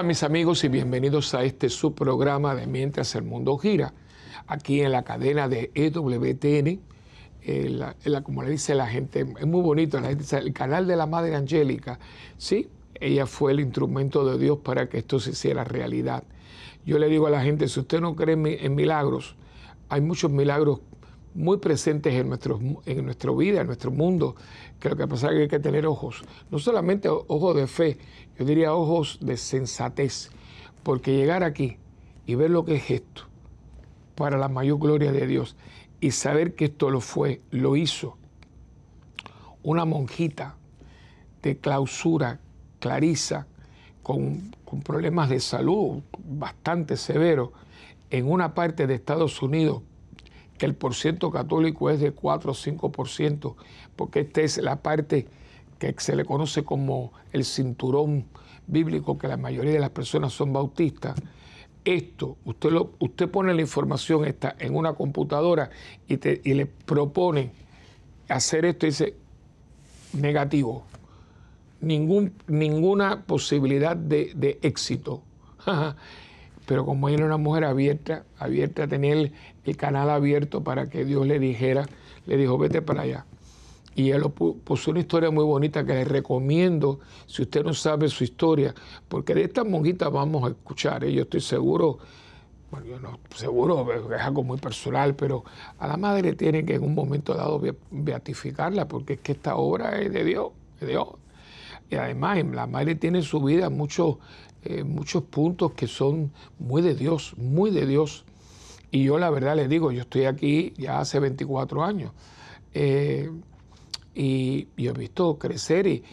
Hola mis amigos y bienvenidos a este subprograma de Mientras el Mundo Gira, aquí en la cadena de EWTN, eh, como le dice la gente, es muy bonito, la gente el canal de la Madre Angélica, sí, ella fue el instrumento de Dios para que esto se hiciera realidad. Yo le digo a la gente, si usted no cree en milagros, hay muchos milagros muy presentes en, en nuestra vida, en nuestro mundo, que lo que pasa es que hay que tener ojos, no solamente ojos de fe, yo diría ojos de sensatez, porque llegar aquí y ver lo que es esto, para la mayor gloria de Dios, y saber que esto lo fue, lo hizo una monjita de clausura, Clarisa, con, con problemas de salud bastante severos, en una parte de Estados Unidos que el porciento católico es de 4 o 5%, porque esta es la parte que se le conoce como el cinturón bíblico, que la mayoría de las personas son bautistas. Esto, usted, usted pone la información esta en una computadora y, te, y le propone hacer esto y dice negativo, Ningún, ninguna posibilidad de, éxito. pero como ella era una mujer abierta, abierta, tenía el, canal abierto para que Dios le dijera, le dijo, vete para allá. Y él puso una historia muy bonita que le recomiendo, si usted no sabe su historia, porque de estas monjitas vamos a escuchar, ¿eh? yo estoy seguro, bueno, yo no, seguro, es algo muy personal, pero a la madre tiene que en un momento dado beatificarla, porque es que esta obra es de Dios, de Dios. Y además la madre tiene su vida mucho eh, muchos puntos que son muy de Dios, muy de Dios. Y yo la verdad les digo, yo estoy aquí ya hace 24 años eh, y, yo he visto crecer y,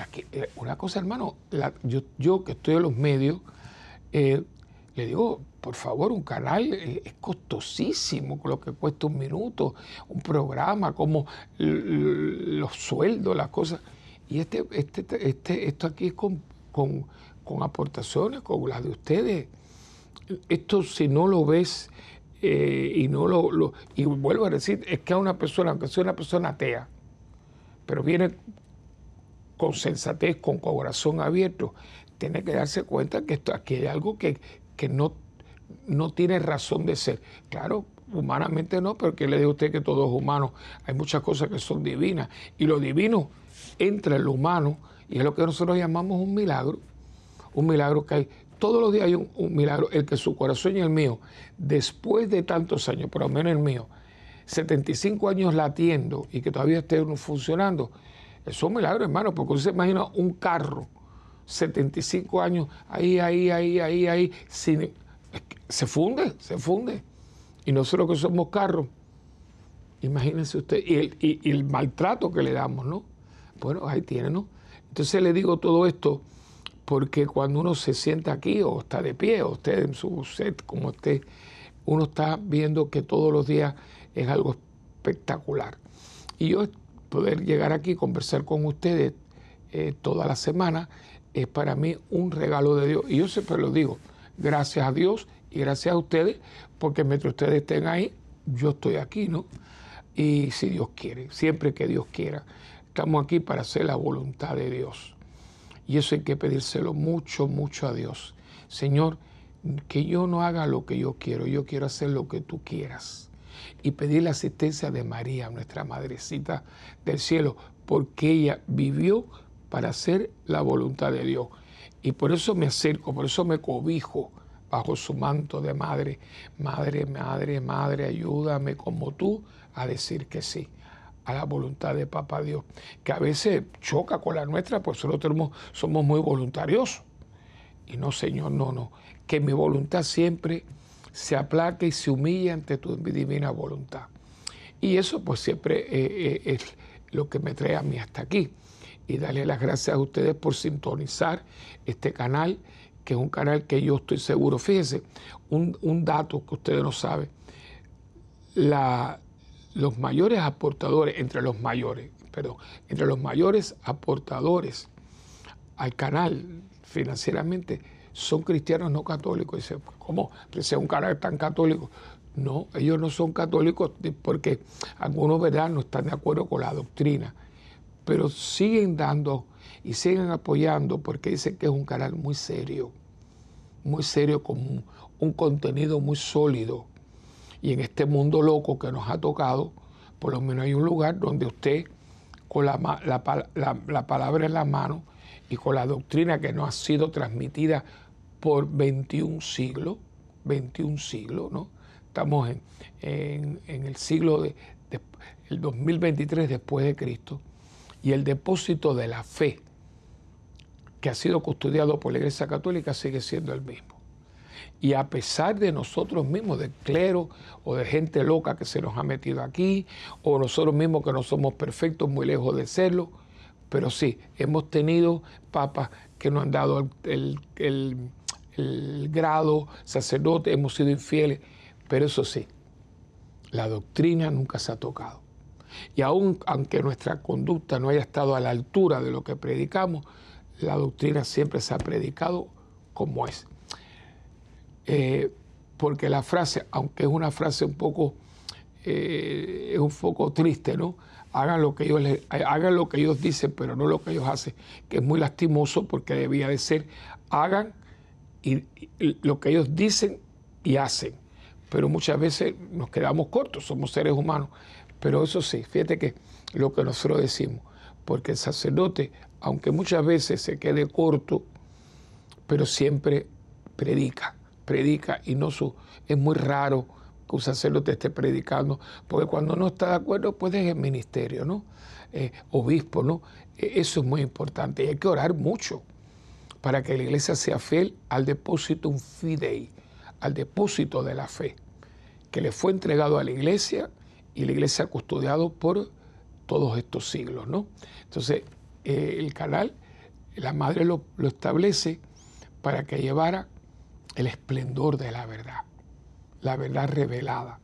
aquí, eh, una cosa hermano, yo, yo, que estoy en los medios, le digo, por favor, un canal es costosísimo, lo que cuesta un minuto, un programa, como los sueldos, las cosas. Y este, este, este, esto aquí es con, con aportaciones como las de ustedes. Esto si no lo ves eh, y no lo, Y vuelvo a decir, es que a una persona, aunque sea una persona atea, pero viene con sensatez, con corazón abierto, tiene que darse cuenta que esto, aquí hay algo que, no, no tiene razón de ser. Claro, humanamente no, pero que le digo a usted que todo es humano. Hay muchas cosas que son divinas. Y lo divino entra en lo humano y es lo que nosotros llamamos un milagro un milagro que hay. Todos los días hay un, milagro, el que su corazón y el mío, después de tantos años, por lo menos el mío, 75 años latiendo y que todavía esté funcionando, es un milagro, hermano, porque usted se imagina un carro, 75 años, ahí, ahí, ahí, ahí, ahí, sin, se funde, se funde. Y nosotros que somos carros, imagínense usted, y el, y el maltrato que le damos, ¿no? Bueno, ahí tiene, ¿no? Entonces le digo todo esto porque cuando uno se sienta aquí o está de pie o usted en su set como esté, uno está viendo que todos los días es algo espectacular. Y yo poder llegar aquí y conversar con ustedes eh, toda la semana es para mí un regalo de Dios. Y yo siempre lo digo, gracias a Dios y gracias a ustedes, porque mientras ustedes estén ahí, yo estoy aquí, ¿no? Y si Dios quiere, siempre que Dios quiera, estamos aquí para hacer la voluntad de Dios. Y eso hay que pedírselo mucho, mucho a Dios. Señor, que yo no haga lo que yo quiero, yo quiero hacer lo que tú quieras. Y pedir la asistencia de María, nuestra madrecita del cielo, porque ella vivió para hacer la voluntad de Dios. Y por eso me acerco, por eso me cobijo bajo su manto de madre. Madre, madre, madre, ayúdame como tú a decir que sí a la voluntad de Papá Dios, que a veces choca con la nuestra, pues nosotros somos muy voluntarios. Y no, Señor, no, no, que mi voluntad siempre se aplaque y se humille ante tu divina voluntad. Y eso pues siempre eh, eh, es lo que me trae a mí hasta aquí. Y darle las gracias a ustedes por sintonizar este canal, que es un canal que yo estoy seguro. Fíjense, un, un dato que ustedes no saben. La, los mayores aportadores, entre los mayores, perdón, entre los mayores aportadores al canal financieramente son cristianos no católicos. Dice, ¿cómo? Sea un canal tan católico. No, ellos no son católicos porque algunos, ¿verdad?, no están de acuerdo con la doctrina, pero siguen dando y siguen apoyando porque dicen que es un canal muy serio. muy serio, con un, contenido muy sólido. Y en este mundo loco que nos ha tocado, por lo menos hay un lugar donde usted, con la, la palabra en la mano y con la doctrina que nos ha sido transmitida por 21 siglos, 21 siglos, ¿no? Estamos en, el siglo de, el 2023 después de Cristo y el depósito de la fe que ha sido custodiado por la Iglesia Católica sigue siendo el mismo. Y a pesar de nosotros mismos, de clero o de gente loca que se nos ha metido aquí, o nosotros mismos que no somos perfectos, muy lejos de serlo, pero sí, hemos tenido papas que nos han dado el, el grado sacerdote, hemos sido infieles, pero eso sí, la doctrina nunca se ha tocado. Y aun aunque nuestra conducta no haya estado a la altura de lo que predicamos, la doctrina siempre se ha predicado como es. Eh, porque la frase, aunque es una frase un poco, eh, es un poco triste, ¿no? Hagan lo, que ellos hagan lo que ellos dicen, pero no lo que ellos hacen, que es muy lastimoso porque debía de ser, hagan y lo que ellos dicen y hacen pero muchas veces nos quedamos cortos, somos seres humanos. Pero eso sí, fíjate que lo que nosotros decimos, porque el sacerdote, aunque muchas veces se quede corto, pero siempre predica, predica y no su, es muy raro que un sacerdote esté predicando, porque cuando no está de acuerdo, pues es el ministerio, ¿no? Eh, obispo, ¿no? E, eso es muy importante y hay que orar mucho para que la iglesia sea fiel al depósito fidei, al depósito de la fe que le fue entregado a la iglesia y la iglesia ha custodiado por todos estos siglos. ¿no? Entonces, eh, el canal, la madre lo, establece para que llevara el esplendor de la verdad, la verdad revelada,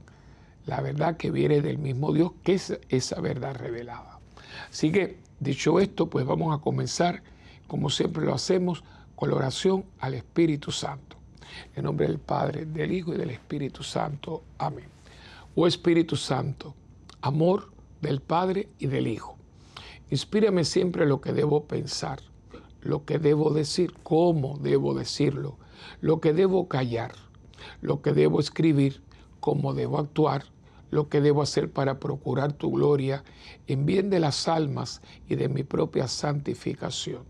la verdad que viene del mismo Dios, que es esa verdad revelada. Así que, dicho esto, pues vamos a comenzar, como siempre lo hacemos, con la oración al Espíritu Santo. En nombre del Padre, del Hijo y del Espíritu Santo. Amén. Oh Espíritu Santo, amor del Padre y del Hijo. Inspírame siempre lo que debo pensar, lo que debo decir, cómo debo decirlo, lo que debo callar, lo que debo escribir, cómo debo actuar, lo que debo hacer para procurar tu gloria en bien de las almas y de mi propia santificación.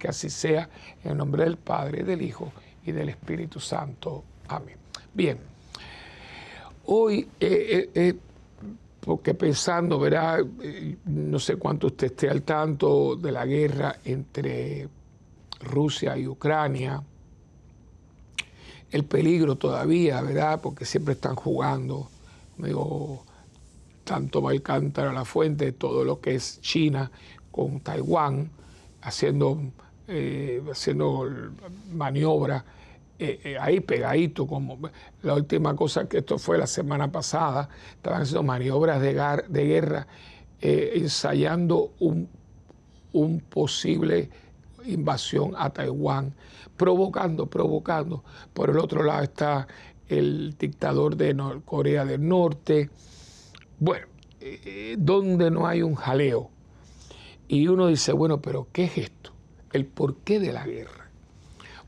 que así sea, en nombre del Padre, del Hijo y del Espíritu Santo. Amén. Bien, hoy, eh, eh, eh, porque pensando, verá, no sé cuánto usted esté al tanto de la guerra entre Rusia y Ucrania, el peligro todavía, ¿verdad? Porque siempre están jugando, digo, tanto va cántaro a la fuente, todo lo que es China con Taiwán, haciendo eh, haciendo maniobras eh, eh, ahí pegadito, como la última cosa que esto fue la semana pasada, estaban haciendo maniobras de, de guerra, ensayando un, un posible invasión a Taiwán, provocando, provocando. Por el otro lado está el dictador de Corea del Norte. Bueno, donde no hay un jaleo. Y uno dice, bueno, pero ¿qué es esto? El porqué de la guerra.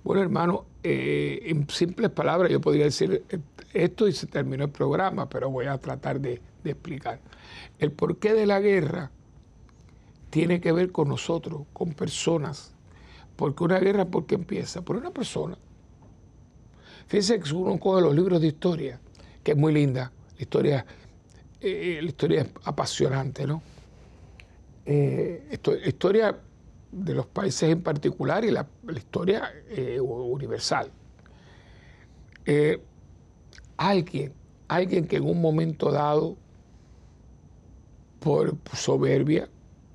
Bueno, hermano, eh, en simples palabras yo podría decir esto y se terminó el programa, pero voy a tratar de, explicar. El porqué de la guerra tiene que ver con nosotros, con personas. Porque una guerra, ¿por qué empieza? Por una persona. Fíjense que uno coge los libros de historia, que es muy linda, la historia, eh, la historia es apasionante, ¿no? Eh, historia de los países en particular y la, historia eh, universal. Eh, alguien, alguien que en un momento dado, por soberbia,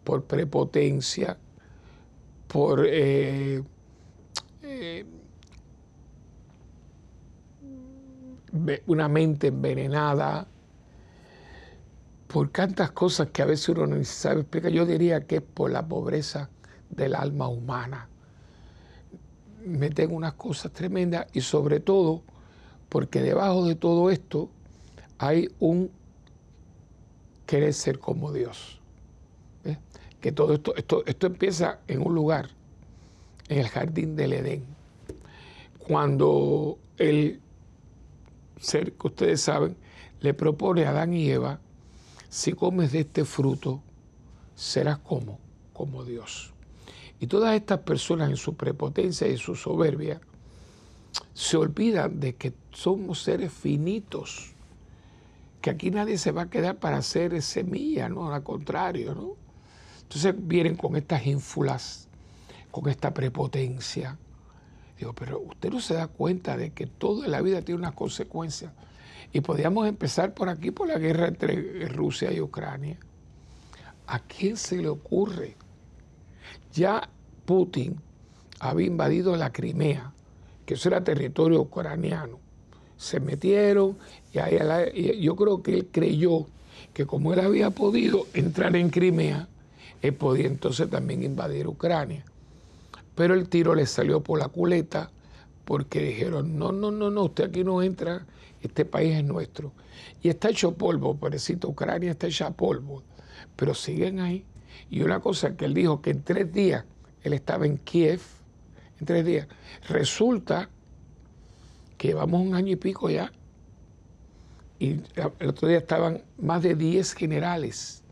por prepotencia, por eh, una mente envenenada, por tantas cosas que a veces uno no sabe explicar. Yo diría que es por la pobreza del alma humana. Meten unas cosas tremendas y sobre todo porque debajo de todo esto hay un querer ser como Dios. Que todo esto, esto, esto empieza en un lugar, en el jardín del Edén. Cuando el ser que ustedes saben le propone a Adán y Eva, si comes de este fruto, serás como, como Dios. Y todas estas personas en su prepotencia y su soberbia se olvidan de que somos seres finitos, que aquí nadie se va a quedar para hacer semilla, ¿no? Al contrario, ¿no? Entonces vienen con estas ínfulas, con esta prepotencia. Digo, pero usted no se da cuenta de que toda la vida tiene unas consecuencias. Y podríamos empezar por aquí, por la guerra entre Rusia y Ucrania. ¿A quién se le ocurre? Ya Putin había invadido la Crimea, que eso era territorio ucraniano. Se metieron y, y yo creo que él creyó que como él había podido entrar en Crimea, él podía entonces también invadir Ucrania. Pero el tiro le salió por la culeta porque dijeron, no, no, no, no, usted aquí no entra, este país es nuestro. Y está hecho polvo, pobrecito, Ucrania está hecha polvo, pero siguen ahí. Y una cosa que él dijo, que en tres días él estaba en Kiev, en tres días, resulta que llevamos un año y pico ya, y el otro día estaban más de 10 generales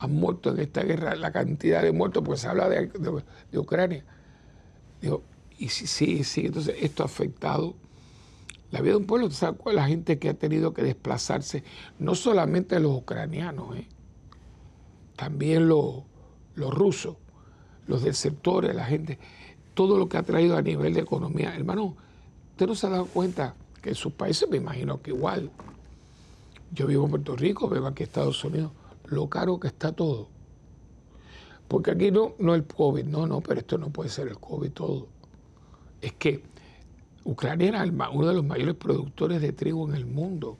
han muerto en esta guerra, la cantidad de muertos, pues se habla de, Ucrania. Digo, y sí, sí, sí, entonces esto ha afectado la vida de un pueblo, ¿sabes? La gente que ha tenido que desplazarse, no solamente los ucranianos, ¿eh? También los, rusos, los desertores, la gente, todo lo que ha traído a nivel de economía. Hermano, usted no se ha dado cuenta que en sus países, me imagino que igual. Yo vivo en Puerto Rico, vivo aquí en Estados Unidos, lo caro que está todo. Porque aquí no, no el COVID, no, no, pero esto no puede ser el COVID todo. Es que Ucrania era uno de los mayores productores de trigo en el mundo.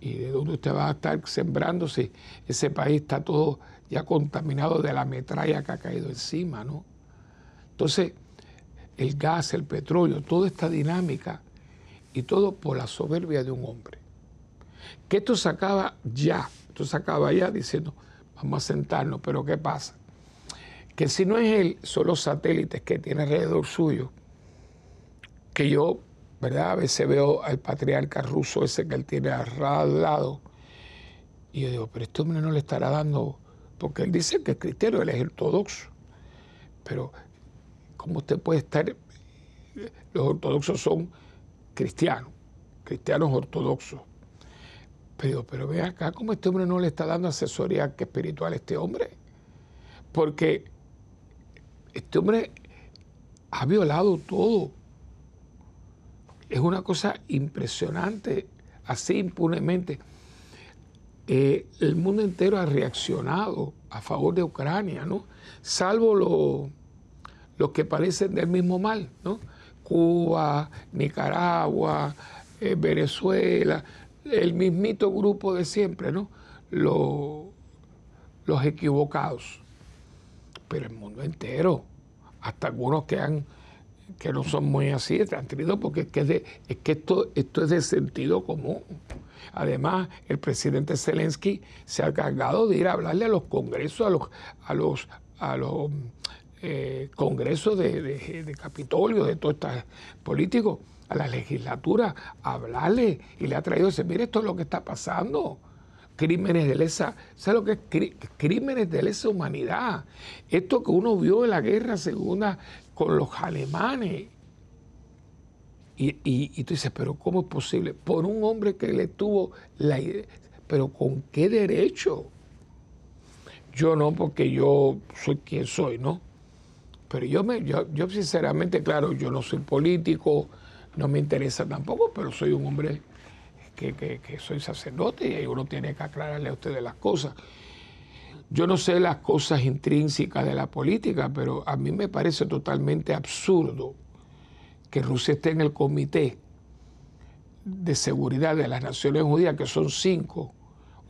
¿Y de dónde usted va a estar sembrándose? Ese país está todo ya contaminado de la metralla que ha caído encima, ¿no? Entonces, el gas, el petróleo, toda esta dinámica y todo por la soberbia de un hombre. Que esto se acaba ya, esto se acaba ya diciendo, vamos a sentarnos, pero ¿qué pasa? Que si no es él, son los satélites que tiene alrededor suyo que yo, ¿verdad? A veces veo al patriarca ruso ese que él tiene al lado, y yo digo, pero este hombre no le estará dando, porque él dice que es cristiano, él es ortodoxo, pero ¿cómo usted puede estar? Los ortodoxos son cristianos, cristianos ortodoxos. Pero, pero ve acá, ¿cómo este hombre no le está dando asesoría espiritual a este hombre? Porque este hombre ha violado todo es una cosa impresionante, así impunemente. Eh, el mundo entero ha reaccionado a favor de Ucrania, ¿no? Salvo los que parecen del mismo mal, ¿no? Cuba, Nicaragua, eh, Venezuela, el mismito grupo de siempre, ¿no? los equivocados. Pero el mundo entero, hasta algunos que han que no son muy así, han tenido porque es que, es, que esto, esto es de sentido común. Además, el presidente Zelensky se ha cargado de ir a hablarle a los congresos, a los, a los, a los eh, congresos de, de, Capitolio, de todos estos políticos, a la legislatura, a hablarle y le ha traído decir, mire, esto es lo que está pasando crímenes de lesa, ¿sabes lo que es? Crímenes de lesa humanidad. Esto que uno vio en la guerra segunda con los alemanes. Y, y, tú dices, pero ¿cómo es posible? Por un hombre que le tuvo la idea, pero ¿con qué derecho? Yo no, porque yo soy quien soy, ¿no? Pero yo, me, yo, yo sinceramente, claro, yo no soy político, no me interesa tampoco, pero soy un hombre que, que, que soy sacerdote y uno tiene que aclararle a ustedes las cosas. Yo no sé las cosas intrínsecas de la política, pero a mí me parece totalmente absurdo que Rusia esté en el comité de seguridad de las Naciones Unidas, que son cinco,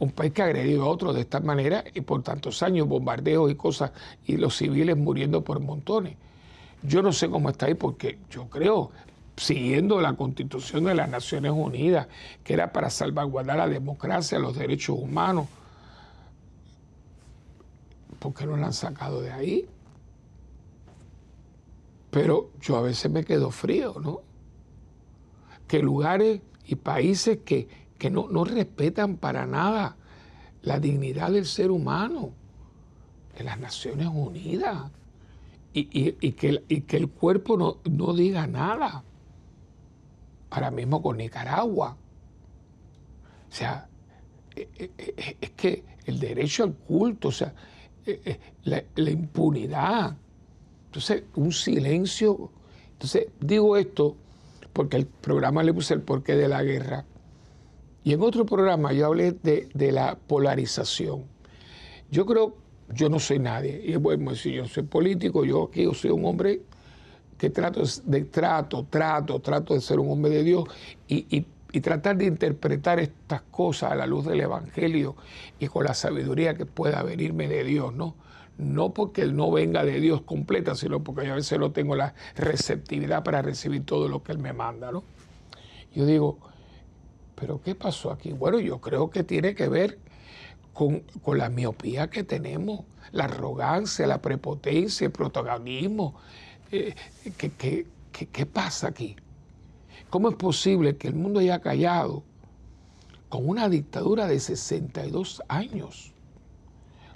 un país que ha agredido a otro de esta manera y por tantos años, bombardeos y cosas, y los civiles muriendo por montones. Yo no sé cómo está ahí porque yo creo, siguiendo la constitución de las Naciones Unidas, que era para salvaguardar la democracia, los derechos humanos, ¿por qué no la han sacado de ahí? Pero yo a veces me quedo frío, ¿no? Que lugares y países que, no, no, respetan para nada la dignidad del ser humano, de las Naciones Unidas, y, que, que, el cuerpo no, no, diga nada. Ahora mismo con Nicaragua. O sea, e, e, e, es que el derecho al culto, o sea, la, la impunidad, entonces, un silencio. Entonces, digo esto porque el programa le puse el porqué de la guerra. Y en otro programa yo hablé de, la polarización. Yo creo, yo no soy nadie. Y bueno, si yo soy político, yo aquí yo soy un hombre que trato de trato, trato, trato de ser un hombre de Dios y tratar de interpretar estas cosas a la luz del Evangelio y con la sabiduría que pueda venirme de Dios, ¿no? no porque Él no venga de Dios completa, sino porque yo a veces no tengo la receptividad para recibir todo lo que Él me manda, ¿no? Yo digo, ¿pero qué pasó aquí? Bueno, yo creo que tiene que ver con, la miopía que tenemos, la arrogancia, la prepotencia, el protagonismo. Eh, ¿qué, pasa aquí? ¿Cómo es posible que el mundo haya callado con una dictadura de 62 años?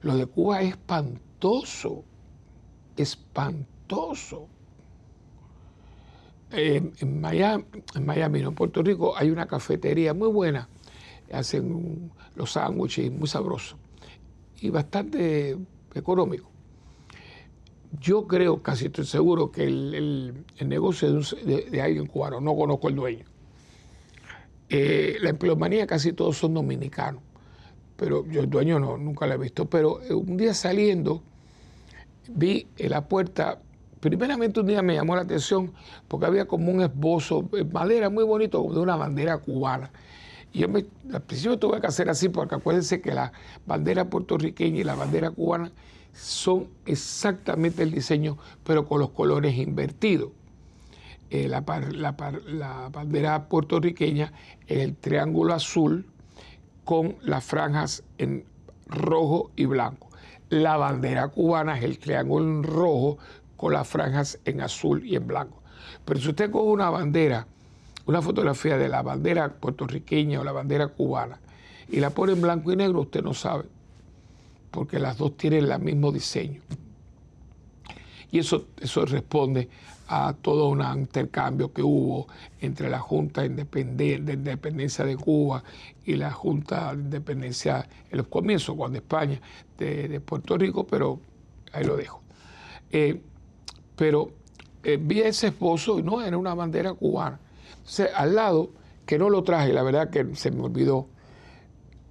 Lo de Cuba es espantoso espantoso. Eh, en, Miami, en Miami, en Puerto Rico, hay una cafetería muy buena. Hacen los sándwiches muy sabrosos y bastante económico. Yo creo, casi estoy seguro, que el, negocio de, de, alguien cubano, no conozco el dueño. Eh, la empleomanía casi todos son dominicanos, pero yo el dueño no, nunca lo he visto. Pero eh, un día saliendo, vi en la puerta, primeramente un día me llamó la atención porque había como un esbozo, de madera muy bonito, de una bandera cubana. Y yo me, al principio tuve que hacer así porque acuérdense que la bandera puertorriqueña y la bandera cubana son exactamente el diseño, pero con los colores invertidos. Eh, la, la, bandera puertorriqueña el triángulo azul con las franjas en rojo y blanco. La bandera cubana es el triángulo en rojo con las franjas en azul y en blanco. Pero si usted coge una bandera, una fotografía de la bandera puertorriqueña o la bandera cubana y la pone en blanco y negro, usted no sabe, porque las dos tienen el mismo diseño. Y eso, eso responde a todo un intercambio que hubo entre la Junta de Independencia de Cuba y la Junta de Independencia en los comienzos, cuando España, de, Puerto Rico, pero ahí lo dejo. Eh, pero eh, vi ese esposo y no, era una bandera cubana. Entonces, al lado, que no lo traje, la verdad que se me olvidó,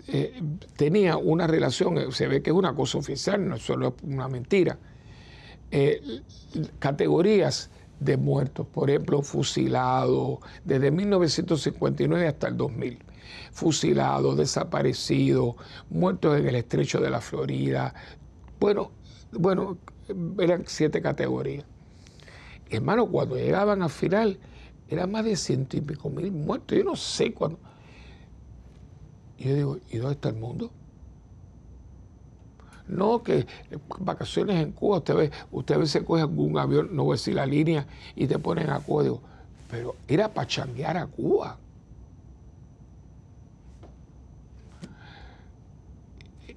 eh, tenía una relación, se ve que es una cosa oficial, no es solo una mentira, categorías de muertos, por ejemplo, fusilados desde 1959 hasta el 2000, fusilados, desaparecidos, muertos en el estrecho de la Florida. Bueno, bueno, eran siete categorías. Hermano, cuando llegaban al final, eran más de ciento y pico mil muertos. Yo no sé cuándo. Yo digo, ¿y dónde está el mundo? No, que vacaciones en Cuba, usted ve, usted a veces coge algún avión, no voy a decir la línea, y te ponen a Cuba. pero era para changuear a Cuba.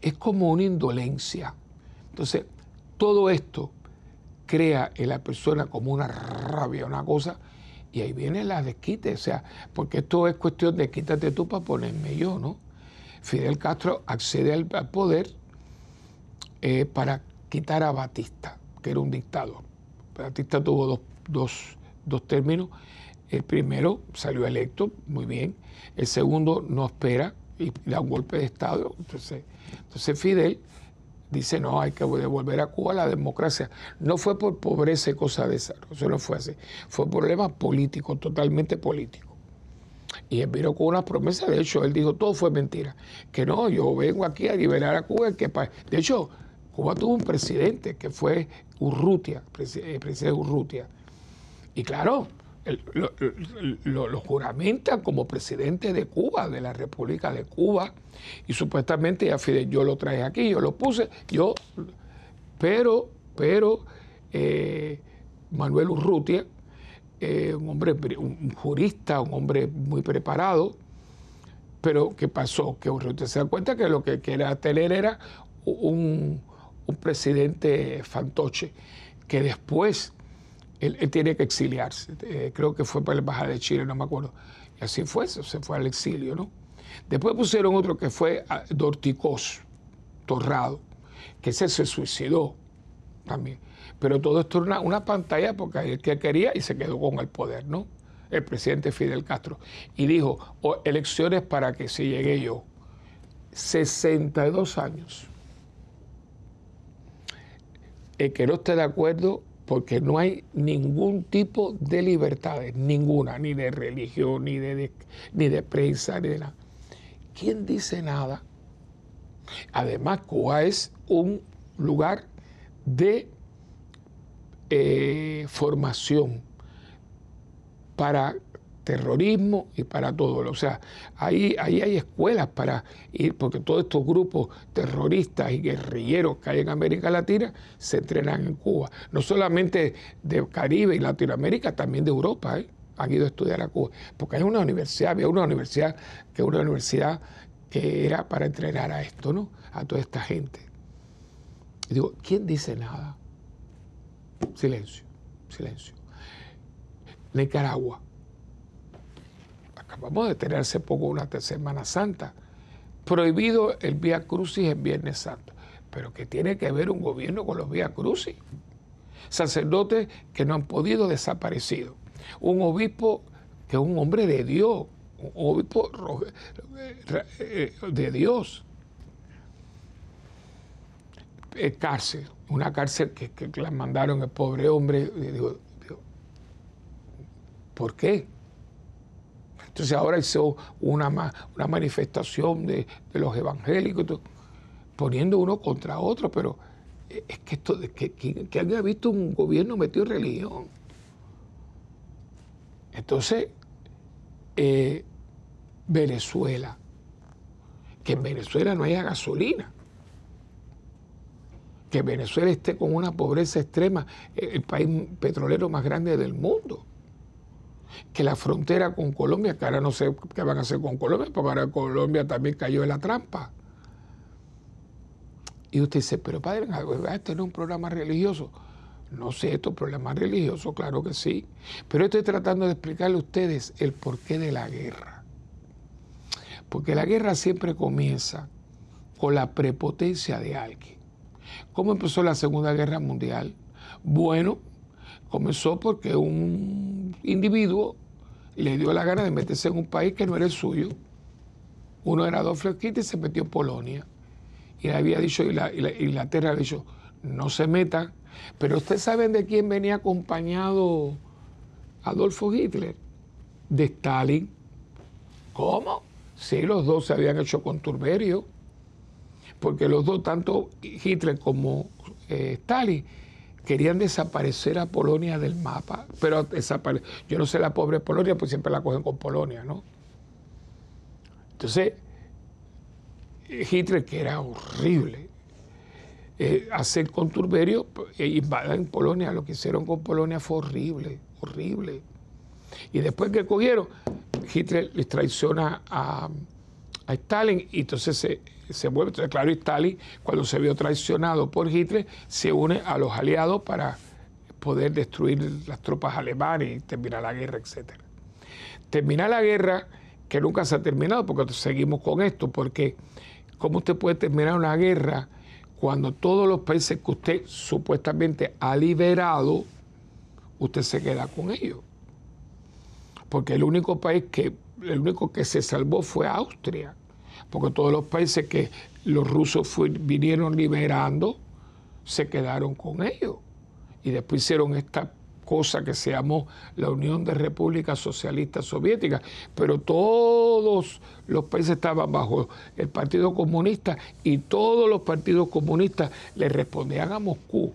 Es como una indolencia. Entonces, todo esto crea en la persona como una rabia, una cosa, y ahí viene la desquite, o sea, porque esto es cuestión de quítate tú para ponerme yo, ¿no? Fidel Castro accede al poder eh, para quitar a Batista, que era un dictador. Batista tuvo dos, términos. El primero salió electo, muy bien. El segundo no espera y da un golpe de Estado. Entonces, entonces Fidel dice, no, hay que devolver a Cuba la democracia. No fue por pobreza y cosas de esa, eso no fue así. Fue problema político, totalmente político. Y él vino con una promesa, de hecho, él dijo, todo fue mentira. Que no, yo vengo aquí a liberar a Cuba. Que de hecho, Cuba tuvo un presidente que fue Urrutia, el presidente Urrutia. Y claro, lo, juramentan como presidente de Cuba, de la República de Cuba, y supuestamente yo lo traje aquí, yo lo puse, yo, pero, pero eh, Manuel Urrutia, un hombre, un jurista, un hombre muy preparado, pero ¿qué pasó? Que Urrutia se da cuenta que lo que quería tener era un, un presidente fantoche, que después él, tiene que exiliarse. Eh, creo que fue para la Embajada de Chile, no me acuerdo. Y así fue, se fue al exilio, ¿no? Después pusieron otro que fue ah, Dorticós, Torrado, que ese se suicidó también. Pero todo esto era una, pantalla porque él que quería y se quedó con el poder, ¿no? El presidente Fidel Castro. Y dijo, elecciones para que si llegue yo. 62 años. El que no esté de acuerdo porque no hay ningún tipo de libertades, ninguna, ni de religión, ni de, ni de prensa, ni de nada. ¿Quién dice nada? Además, Cuba es un lugar de eh, formación para terrorismo y para todo. O sea, ahí, ahí hay escuelas para ir, porque todos estos grupos terroristas y guerrilleros que hay en América Latina se entrenan en Cuba. No solamente de Caribe y Latinoamérica, también de Europa, ¿eh? han ido a estudiar a Cuba. Porque hay una universidad, había una universidad que una universidad que era para entrenar a esto, ¿no? A toda esta gente. Digo, ¿quién dice nada? Silencio, silencio. Nicaragua Vamos a tener hace poco una Semana Santa. Prohibido el Vía Crucis en Viernes Santo. Pero que tiene que ver un gobierno con los Vía Crucis. Sacerdotes que no han podido desaparecer. Un obispo que es un hombre de Dios. Un obispo eh, de Dios. cárcel, una cárcel que, que, la mandaron el pobre hombre. ¿Por qué? Entonces ahora hizo una, una manifestación de, los evangélicos, poniendo uno contra otro, pero es que esto, que, que, haya visto un gobierno metido en religión. Entonces, eh, Venezuela, que en Venezuela no haya gasolina, que Venezuela esté con una pobreza extrema, el país petrolero más grande del mundo que la frontera con Colombia, que ahora no sé qué van a hacer con Colombia, porque ahora Colombia también cayó en la trampa. Y usted dice, pero padre, este no es un programa religioso. No sé, esto es un programa religioso, claro que sí. Pero estoy tratando de explicarle a ustedes el porqué de la guerra. Porque la guerra siempre comienza con la prepotencia de alguien. ¿Cómo empezó la Segunda Guerra Mundial? Bueno, comenzó porque un individuo le dio la gana de meterse en un país que no era el suyo. Uno era Adolf Hitler y se metió en Polonia. Y le había dicho, y la, Inglaterra le dicho, no se metan. Pero ustedes saben de quién venía acompañado Adolfo Hitler? De Stalin. ¿Cómo? Sí, los dos se habían hecho con Turberio. Porque los dos, tanto Hitler como eh, Stalin, querían desaparecer a Polonia del mapa, pero yo no sé la pobre Polonia, pues siempre la cogen con Polonia, ¿no? Entonces, Hitler, que era horrible, eh, hacer con Turberio, eh, invadan Polonia, lo que hicieron con Polonia fue horrible, horrible. Y después que cogieron, Hitler les traiciona a Stalin y entonces se, se vuelve. Entonces, claro, Stalin, cuando se vio traicionado por Hitler, se une a los aliados para poder destruir las tropas alemanas y terminar la guerra, etc. Terminar la guerra, que nunca se ha terminado, porque seguimos con esto, porque ¿cómo usted puede terminar una guerra cuando todos los países que usted supuestamente ha liberado, usted se queda con ellos? Porque el único país que, el único que se salvó fue Austria porque todos los países que los rusos vinieron liberando se quedaron con ellos. Y después hicieron esta cosa que se llamó la Unión de Repúblicas Socialistas Soviéticas, pero todos los países estaban bajo el Partido Comunista y todos los partidos comunistas le respondían a Moscú.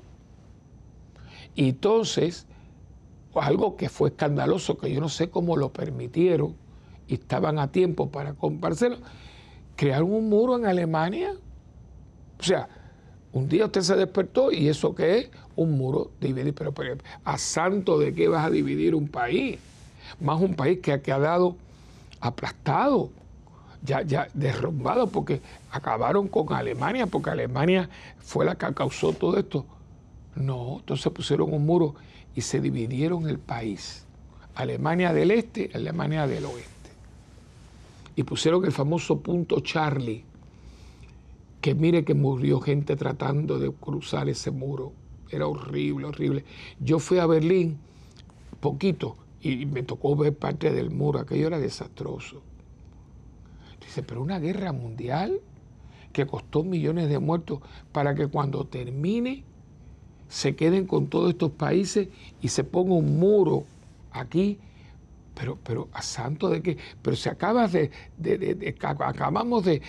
Y entonces, algo que fue escandaloso, que yo no sé cómo lo permitieron y estaban a tiempo para comprárselo, crearon un muro en Alemania. O sea, un día usted se despertó y eso que es un muro dividir, pero, a santo de qué vas a dividir un país, más un país que ha quedado aplastado, ya, ya derrumbado, porque acabaron con Alemania, porque Alemania fue la que causó todo esto. No, entonces pusieron un muro y se dividieron el país. Alemania del este, Alemania del oeste. Y pusieron el famoso punto Charlie que mire que murió gente tratando de cruzar ese muro. Era horrible, horrible. Yo fui a Berlín poquito y me tocó ver parte del muro. Aquello era desastroso. Dice, pero una guerra mundial que costó millones de muertos para que cuando termine se queden con todos estos países y se ponga un muro aquí pero, pero a santo de que, pero se acaba de, acabamos de,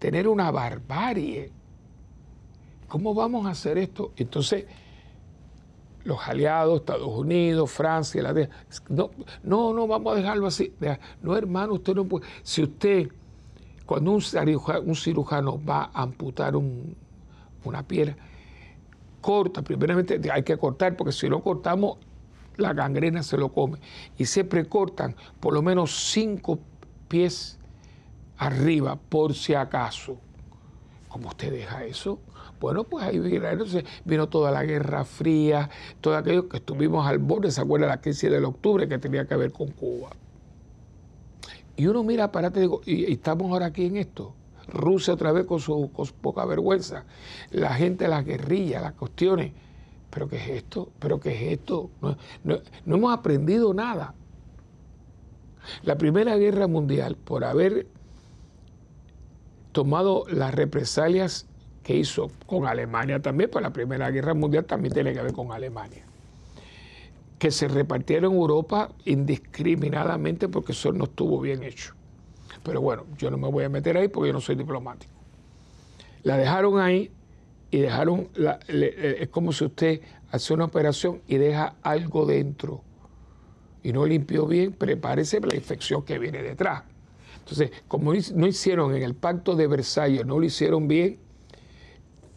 tener una barbarie. ¿Cómo vamos a hacer esto? Entonces, los aliados, Estados Unidos, Francia, la no, no, no, vamos a dejarlo así. No, hermano, usted no puede. Si usted, cuando un cirujano va a amputar una piedra, corta, primeramente hay que cortar, porque si no cortamos, la gangrena se lo come. Y siempre cortan por lo menos cinco pies arriba, por si acaso. ¿Cómo usted deja eso? Bueno, pues ahí vino, vino toda la Guerra Fría, todo aquello que estuvimos al borde, ¿se acuerda la crisis del octubre que tenía que ver con Cuba? Y uno mira para y digo, y, estamos ahora aquí en esto. Rusia otra vez con su poca vergüenza, la gente las guerrillas, las cuestiones. ¿Pero qué es esto? ¿Pero qué es esto? No, hemos aprendido nada. La Primera Guerra Mundial, por haber tomado las represalias que hizo con Alemania también, pues la Primera Guerra Mundial también tiene que ver con Alemania, que se repartieron en Europa indiscriminadamente porque eso no estuvo bien hecho. Pero bueno, yo no me voy a meter ahí porque yo no soy diplomático. La dejaron ahí y dejaron, es como si usted hace una operación y deja algo dentro y no limpió bien, prepárese para la infección que viene detrás. Entonces, como no hicieron en el pacto de Versalles, no lo hicieron bien,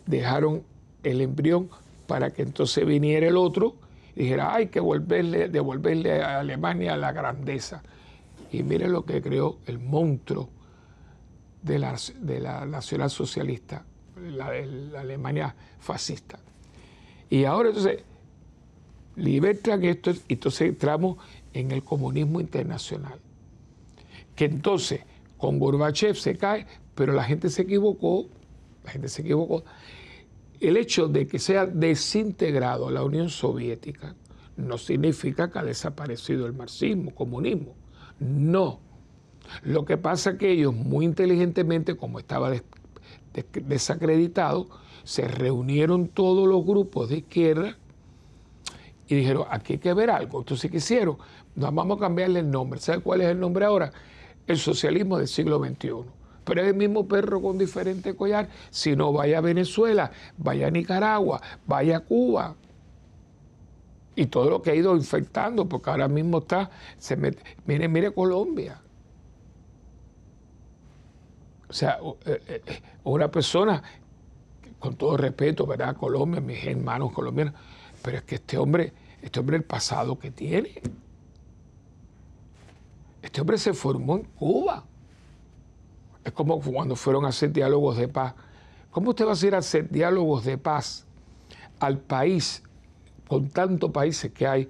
dejaron el embrión para que entonces viniera el otro y dijera, hay que volverle, devolverle a Alemania la grandeza. Y mire lo que creó el monstruo de la, de la nacional socialista, la, Alemania fascista. Y ahora entonces libertan esto y entonces entramos en el comunismo internacional. Que entonces con Gorbachev se cae, pero la gente se equivocó, la gente se equivocó. El hecho de que sea desintegrado la Unión Soviética no significa que ha desaparecido el marxismo, comunismo. No. Lo que pasa es que ellos muy inteligentemente, como estaba desacreditado, se reunieron todos los grupos de izquierda y dijeron, aquí hay que ver algo. Entonces, ¿qué hicieron? Nos vamos a cambiarle el nombre. ¿Sabe cuál es el nombre ahora? El socialismo del siglo XXI. Pero es el mismo perro con diferente collar. Si no, vaya a Venezuela, vaya a Nicaragua, vaya a Cuba. Y todo lo que ha ido infectando, porque ahora mismo está, se mete, mire, mire Colombia. O sea, eh, eh, una persona, con todo respeto, ¿verdad? Colombia, mis hermanos colombianos, pero es que este hombre, este hombre el pasado que tiene. Este hombre se formó en Cuba. Es como cuando fueron a hacer diálogos de paz. ¿Cómo usted va a hacer a hacer diálogos de paz al país, con tantos países que hay,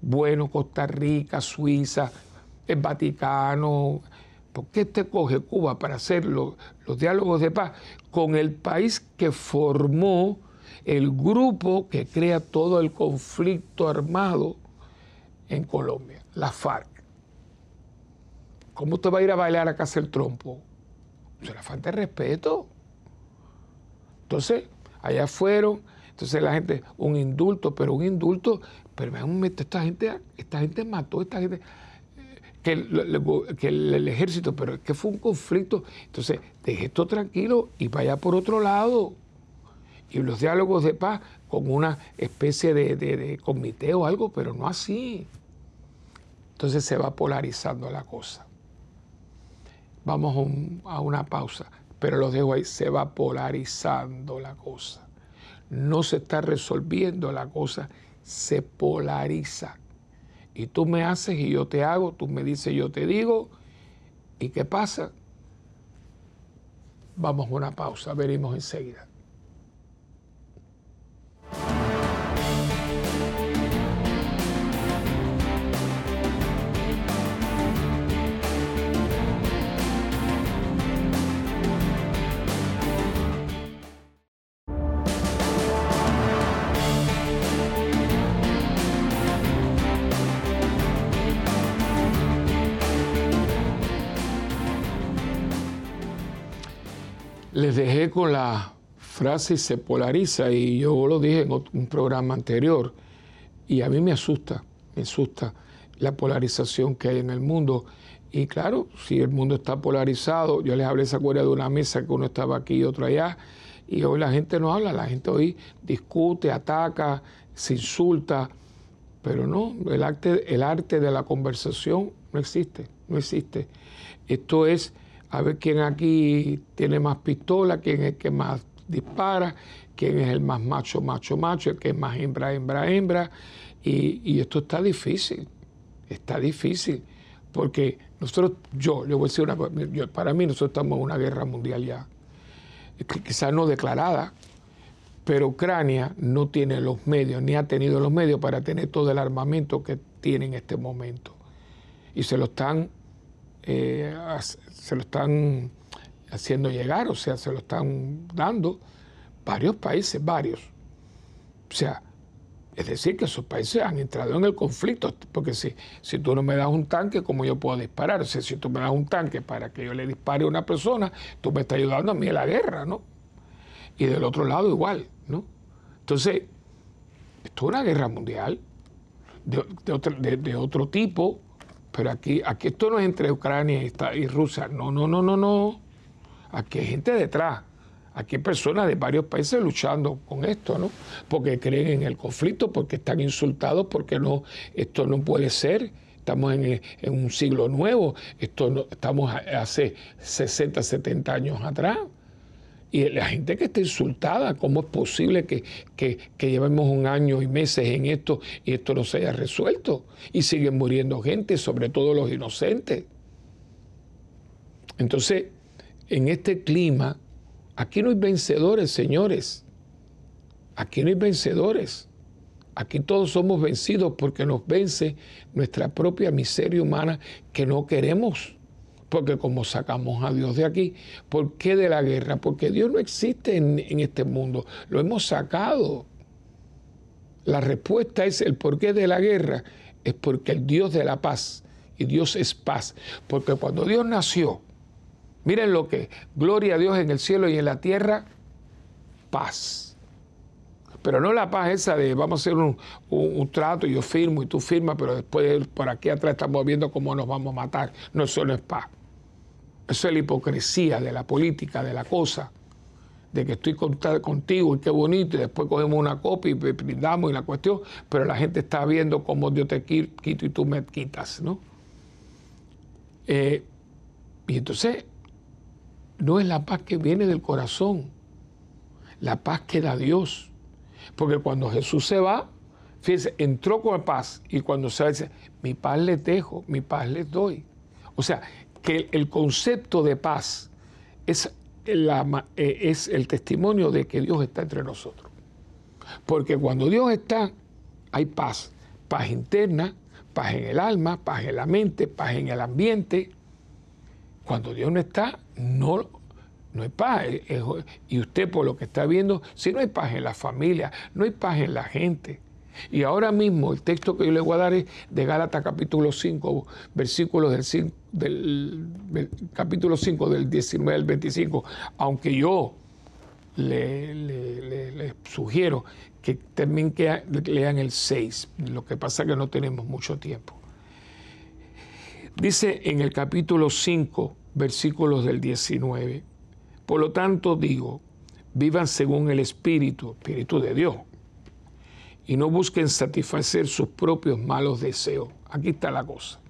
bueno, Costa Rica, Suiza, el Vaticano, ¿Por qué te coge Cuba para hacer los diálogos de paz con el país que formó el grupo que crea todo el conflicto armado en Colombia, la FARC? ¿Cómo usted va a ir a bailar a casa el trompo? Se la falta de respeto. Entonces, allá fueron, Entonces la gente, un indulto, pero un indulto, pero esta gente, esta gente mató, esta gente, que, el, ejército, pero es que fue un conflicto. Entonces, deje esto tranquilo y vaya por otro lado. Y los diálogos de paz con una especie de comité o algo, pero no así. Entonces se va polarizando la cosa. Vamos a, una pausa, pero los dejo ahí, se va polarizando la cosa. No se está resolviendo la cosa, se polariza. Y tú me haces y yo te hago, tú me dices y yo te digo. ¿Y qué pasa? Vamos a una pausa, veremos enseguida. Dejé con la frase se polariza y yo lo dije en un programa anterior y a mí me asusta, me asusta la polarización que hay en el mundo. Y claro, si el mundo está polarizado, yo les hablé, se acuerda de una mesa que uno estaba aquí y otro allá, y hoy la gente no habla, la gente hoy discute, ataca, se insulta, pero no, el arte, el arte de la conversación no existe, no existe. Esto es a ver quién aquí tiene más pistola, quién es el que más dispara, quién es el más macho, macho, macho, el que es más hembra, hembra, hembra. Y, esto está difícil, está difícil, porque nosotros, yo, le voy a decir una cosa, para mí nosotros estamos en una guerra mundial ya, quizás no declarada, pero Ucrania no tiene los medios, ni ha tenido los medios para tener todo el armamento que tiene en este momento. Y se lo están eh, se lo están haciendo llegar, o sea, se lo están dando varios países, varios. O sea, es decir, que esos países han entrado en el conflicto, porque si, si tú no me das un tanque, ¿cómo yo puedo disparar? O sea, si tú me das un tanque para que yo le dispare a una persona, tú me estás ayudando a mí en la guerra, ¿no? Y del otro lado igual, ¿no? Entonces, esto es una guerra mundial de, de otro tipo, pero aquí, aquí esto no es entre Ucrania y, Rusia. No, no, no, no, no. Aquí hay gente detrás. Aquí hay personas de varios países luchando con esto, ¿no? Porque creen en el conflicto, porque están insultados, porque no, esto no puede ser. Estamos en, un siglo nuevo. Esto no, estamos hace 60, 70 años atrás. Y la gente que está insultada, ¿cómo es posible que, llevemos un año y meses en esto y esto no se haya resuelto? Y siguen muriendo gente, sobre todo los inocentes. Entonces, en este clima, aquí no hay vencedores, señores. Aquí no hay vencedores. Aquí todos somos vencidos porque nos vence nuestra propia miseria humana que no queremos. Porque como sacamos a Dios de aquí, ¿por qué de la guerra? Porque Dios no existe en, este mundo, lo hemos sacado. La respuesta es el por qué de la guerra, es porque el Dios de la paz, y Dios es paz, porque cuando Dios nació, miren lo que, gloria a Dios en el cielo y en la tierra, paz. Pero no la paz esa de vamos a hacer un, un, trato y yo firmo y tú firmas, pero después por aquí atrás estamos viendo cómo nos vamos a matar. No, eso no es paz. Eso es la hipocresía de la política, de la cosa, de que estoy contigo y qué bonito, y después cogemos una copia y brindamos y la cuestión, pero la gente está viendo cómo Dios te quito y tú me quitas, ¿no? Eh, y entonces, no es la paz que viene del corazón, la paz que da Dios. Porque cuando Jesús se va, fíjense, entró con paz y cuando se va dice, mi paz les dejo, mi paz les doy. O sea, que el concepto de paz es, eh, es el testimonio de que Dios está entre nosotros. Porque cuando Dios está, hay paz. Paz interna, paz en el alma, paz en la mente, paz en el ambiente. Cuando Dios no está, no, no hay paz. Y usted por lo que está viendo, si no hay paz en la familia, no hay paz en la gente, y ahora mismo el texto que yo le voy a dar es de Gálatas capítulo 5, versículos del, del, capítulo 5 del 19 al 25. Aunque yo les sugiero que también que lean el 6. Lo que pasa es que no tenemos mucho tiempo. Dice en el capítulo 5, versículos del 19, por lo tanto digo, vivan según el Espíritu, Espíritu de Dios, y no busquen satisfacer sus propios malos deseos. Aquí está la cosa.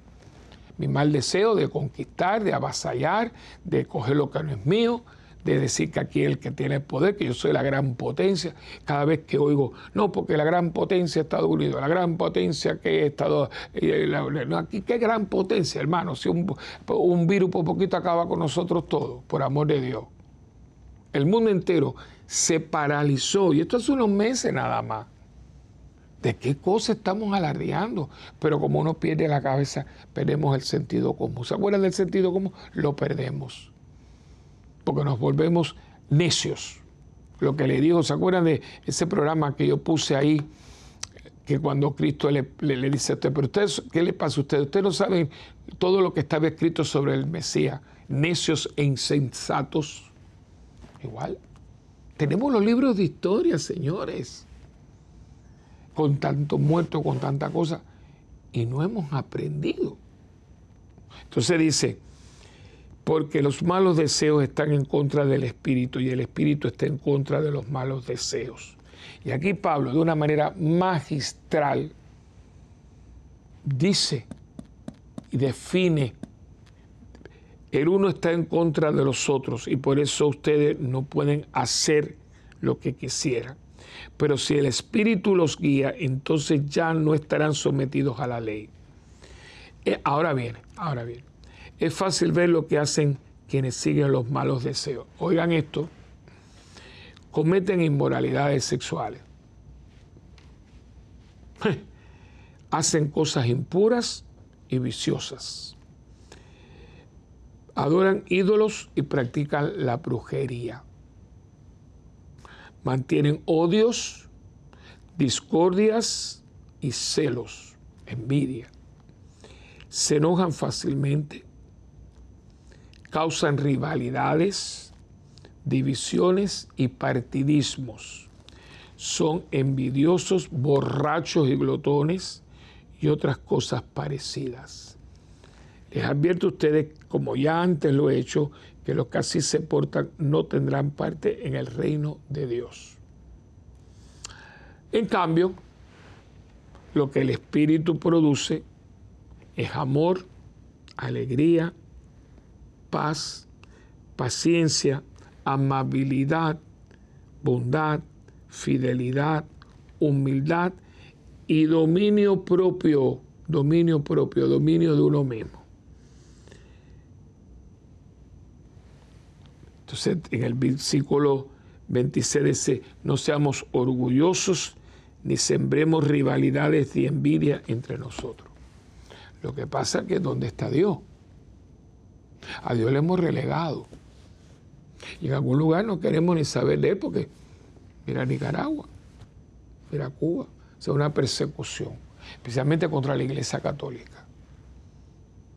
Mi mal deseo de conquistar, de avasallar, de coger lo que no es mío, de decir que aquí es el que tiene el poder, que yo soy la gran potencia. Cada vez que oigo, no, porque la gran potencia es Estados Unidos, la gran potencia que es Estados Unidos. aquí, ¿qué gran potencia, hermano? Si un, un virus por poquito acaba con nosotros todos, por amor de Dios. El mundo entero se paralizó, y esto hace unos meses nada más. ¿De qué cosa estamos alardeando? Pero como uno pierde la cabeza, perdemos el sentido común. ¿Se acuerdan del sentido común? Lo perdemos porque nos volvemos necios. Lo que le digo, ¿se acuerdan de ese programa que yo puse ahí? Que cuando Cristo le, dice a usted, pero ustedes, ¿qué le pasa a ustedes? Ustedes no saben todo lo que estaba escrito sobre el Mesías, necios e insensatos. Igual, tenemos los libros de historia, señores, con tanto muerto, con tanta cosa, y no hemos aprendido. Entonces dice, porque los malos deseos están en contra del espíritu y el espíritu está en contra de los malos deseos. Y aquí Pablo, de una manera magistral, dice y define, el uno está en contra de los otros y por eso ustedes no pueden hacer lo que quisieran. Pero si el Espíritu los guía, entonces ya no estarán sometidos a la ley. Eh, ahora bien, ahora bien, es fácil ver lo que hacen quienes siguen los malos deseos. Oigan esto, cometen inmoralidades sexuales, hacen cosas impuras y viciosas, adoran ídolos y practican la brujería, mantienen odios, discordias y celos, envidia, se enojan fácilmente, causan rivalidades, divisiones y partidismos. Son envidiosos, borrachos y glotones y otras cosas parecidas. Les advierto a ustedes, como ya antes lo he hecho, que los que así se portan no tendrán parte en el reino de Dios. En cambio, lo que el Espíritu produce es amor, alegría, paz, paciencia, amabilidad, bondad, fidelidad, humildad y dominio propio, dominio propio, dominio de uno mismo. Entonces en el versículo 26 dice, no seamos orgullosos ni sembremos rivalidades y envidia entre nosotros. Lo que pasa es que ¿dónde está Dios? A Dios le hemos relegado. Y en algún lugar no queremos ni saber de él porque mira Nicaragua, mira Cuba, es una persecución, especialmente contra la Iglesia Católica.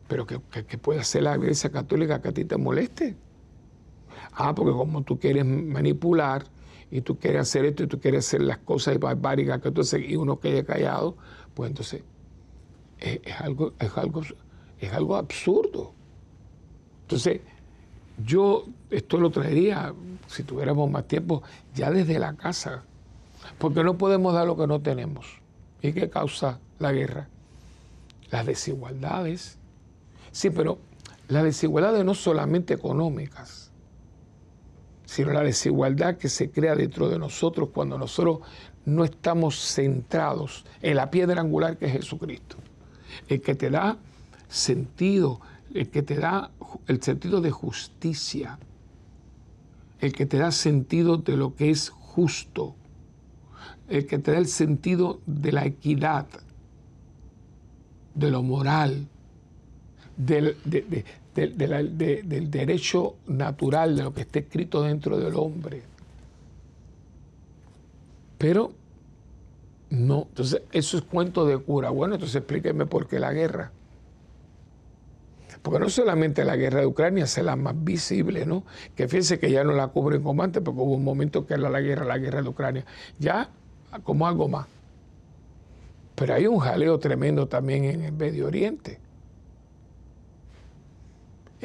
Pero que, puede hacer la Iglesia Católica que a ti te moleste. Ah, porque como tú quieres manipular y tú quieres hacer esto y tú quieres hacer las cosas barbáricas que haces y uno quede callado, pues entonces es, algo, es, algo, es algo absurdo. Entonces, yo esto lo traería, si tuviéramos más tiempo, ya desde la casa, porque no podemos dar lo que no tenemos. ¿Y qué causa la guerra? Las desigualdades. Sí, pero las desigualdades no solamente económicas, sino la desigualdad que se crea dentro de nosotros cuando nosotros no estamos centrados en la piedra angular que es Jesucristo, el que te da sentido, el que te da el sentido de justicia, el que te da sentido de lo que es justo, el que te da el sentido de la equidad, de lo moral, del, derecho natural, de lo que está escrito dentro del hombre. Pero no, entonces eso es cuento de cura. Bueno, entonces explíqueme por qué la guerra. Porque no solamente la guerra de Ucrania es la más visible, ¿no? Que fíjense que ya no la cubren como antes, porque hubo un momento que era la guerra, la guerra de Ucrania. Ya como algo más. Pero hay un jaleo tremendo también en el Medio Oriente.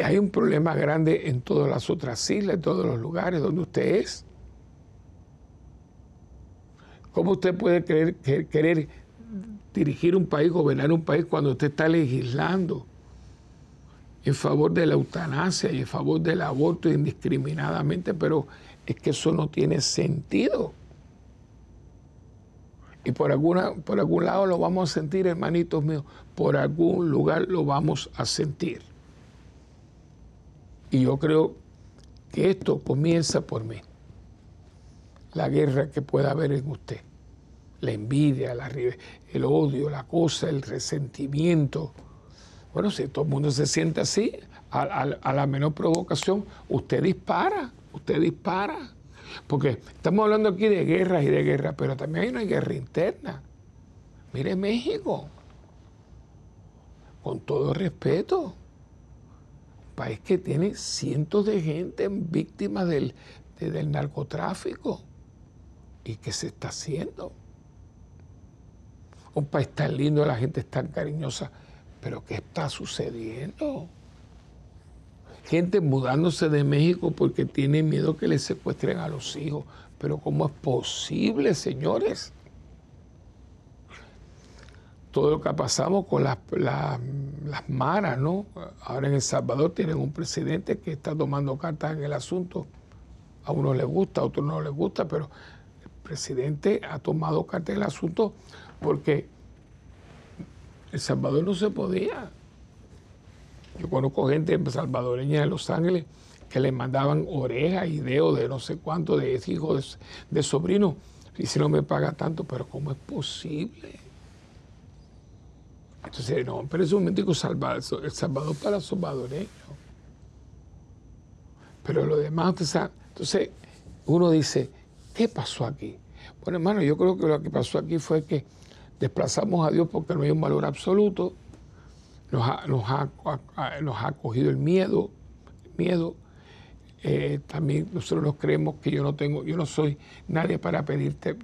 Hay un problema grande en todas las otras islas, en todos los lugares donde usted es. ¿Cómo usted puede querer, querer dirigir un país, gobernar un país cuando usted está legislando en favor de la eutanasia y en favor del aborto indiscriminadamente? Pero es que eso no tiene sentido. Y por, alguna, por algún lado lo vamos a sentir, hermanitos míos, por algún lugar lo vamos a sentir. Y yo creo que esto comienza por mí. La guerra que pueda haber en usted. La envidia, el odio, la cosa, el resentimiento. Bueno, si todo el mundo se siente así, a, la menor provocación, usted dispara, usted dispara. Porque estamos hablando aquí de guerras y de guerras, pero también hay una guerra interna. Mire México, con todo respeto, país que tiene cientos de gente víctimas del, del narcotráfico. ¿Y qué se está haciendo? Un país tan lindo, la gente es tan cariñosa, pero ¿qué está sucediendo? Gente mudándose de México porque tiene miedo que le secuestren a los hijos. Pero ¿cómo es posible, señores? Todo lo que pasamos con las, las maras, ¿no? Ahora en El Salvador tienen un presidente que está tomando cartas en el asunto. A uno le gusta, a otro no le gusta, pero el presidente ha tomado cartas en el asunto porque El Salvador no se podía. Yo conozco gente salvadoreña de Los Ángeles que le mandaban orejas y dedos de no sé cuánto, de hijos, de, de sobrinos. Y si no me paga tanto, pero ¿cómo es posible? Entonces, no, pero es un momentico salvador, el Salvador para los salvadoreños. Pero lo demás, entonces uno dice, ¿qué pasó aquí? Bueno, hermano, yo creo que lo que pasó aquí fue que desplazamos a Dios porque no hay un valor absoluto, nos ha, nos ha, nos ha cogido el miedo, el miedo, eh, también nosotros nos creemos que yo no tengo, yo no soy nadie para pedirte,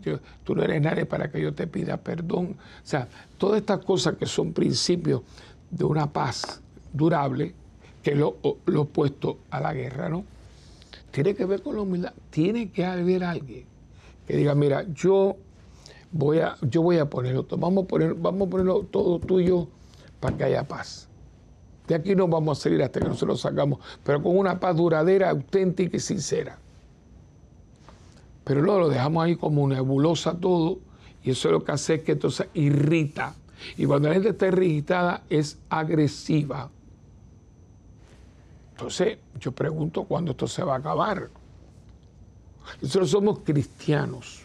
tú no eres nadie para que yo te pida perdón. O sea, todas estas cosas que son principios de una paz durable, que es lo, opuesto a la guerra, ¿no? Tiene que ver con la humildad. Tiene que haber alguien que diga, mira, yo voy a, yo voy a ponerlo vamos a, poner, vamos a ponerlo todo tuyo para que haya paz. De aquí no vamos a salir hasta que nosotros sacamos, pero con una paz duradera, auténtica y sincera. Pero luego lo dejamos ahí como nebulosa todo, y eso es lo que hace es que entonces irrita. Y cuando la gente está irritada, es agresiva. Entonces, yo pregunto cuándo esto se va a acabar. Nosotros somos cristianos.